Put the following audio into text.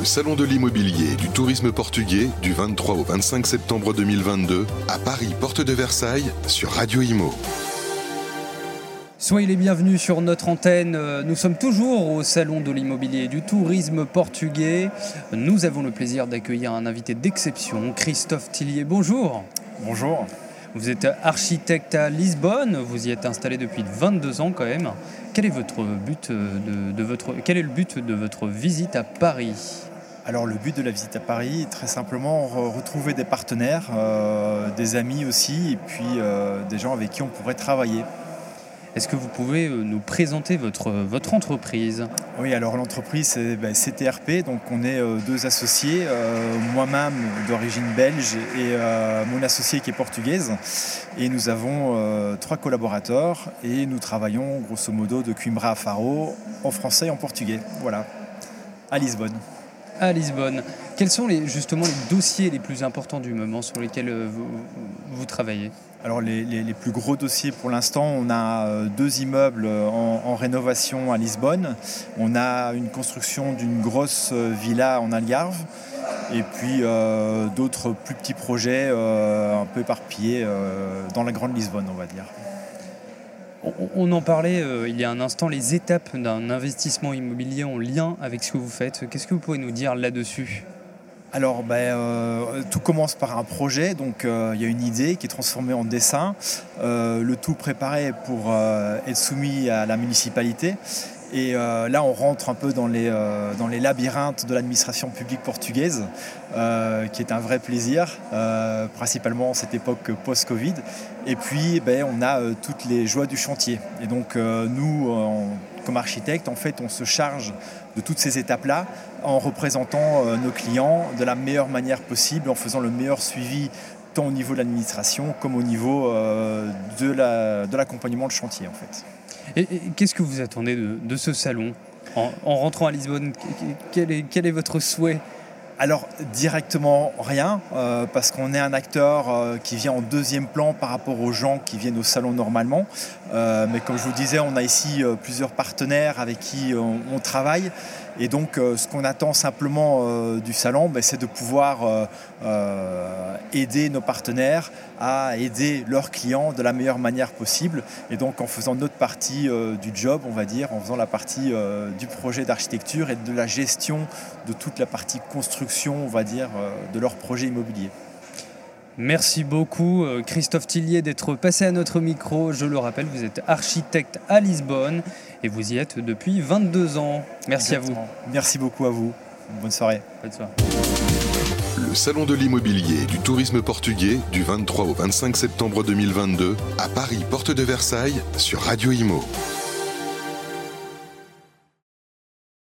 Le Salon de l'immobilier et du tourisme portugais du 23 au 25 septembre 2022 à Paris, porte de Versailles, sur Radio Imo. Soyez les bienvenus sur notre antenne. Nous sommes toujours au Salon de l'immobilier et du tourisme portugais. Nous avons le plaisir d'accueillir un invité d'exception, Christophe Tillier. Bonjour. Bonjour. Vous êtes architecte à Lisbonne, vous y êtes installé depuis 22 ans quand même. Quel est, votre but de, votre, quel est le but de votre visite à Paris? Alors le but de la visite à Paris est très simplement retrouver des partenaires, euh, des amis aussi, et puis euh, des gens avec qui on pourrait travailler. Est-ce que vous pouvez euh, nous présenter votre, votre entreprise? Oui, alors l'entreprise c'est ben, CTRP, donc on est euh, deux associés, euh, moi-même d'origine belge et mon associé qui est portugaise. Et nous avons trois collaborateurs et nous travaillons grosso modo de Coimbra à Faro en français et en portugais. Voilà, à Lisbonne. À Lisbonne. Quels sont les, justement les dossiers les plus importants du moment sur lesquels vous travaillez? Alors les, plus gros dossiers pour l'instant, on a euh, deux immeubles en, rénovation à Lisbonne. On a une construction d'une grosse euh, villa en Algarve. Et puis euh, d'autres plus petits projets un peu éparpillés dans la grande Lisbonne, on va dire. On en parlait il y a un instant, les étapes d'un investissement immobilier en lien avec ce que vous faites. Qu'est-ce que vous pouvez nous dire là-dessus? Alors, ben, euh, tout commence par un projet. Donc, euh, il y a une idée qui est transformée en dessin. Euh, le tout préparé pour être soumis à la municipalité. Et là, on rentre un peu dans les, dans les labyrinthes de l'administration publique portugaise, qui est un vrai plaisir, principalement en cette époque post-Covid. Et puis, ben, on a toutes les joies du chantier. Et donc, nous, comme architectes, en fait, on se charge de toutes ces étapes-là en représentant euh, nos clients de la meilleure manière possible, en faisant le meilleur suivi tant au niveau de l'administration comme au niveau euh, de l'accompagnement de, chantier en fait. Et, qu'est-ce que vous attendez de, ce salon en, rentrant à Lisbonne? Quel est votre souhait? Alors directement rien, euh, parce qu'on est un acteur euh, qui vient en deuxième plan par rapport aux gens qui viennent au salon normalement. Euh, mais comme je vous disais, on a ici plusieurs partenaires avec qui on, travaille. Et donc ce qu'on attend simplement du salon, ben, c'est de pouvoir aider nos partenaires à aider leurs clients de la meilleure manière possible. Et donc en faisant notre partie du job, on va dire, en faisant la partie du projet d'architecture et de la gestion de toute la partie construction on va dire, euh, de leur projet immobilier. Merci beaucoup euh, Christophe Tillier d'être passé à notre micro. Je le rappelle, vous êtes architecte à Lisbonne et vous y êtes depuis 22 ans. Merci à vous. Merci beaucoup à vous. Bonne soirée. Bonne soirée. Le Salon de l'immobilier et du tourisme portugais du 23 au 25 septembre 2022 à Paris, porte de Versailles, sur Radio Imo.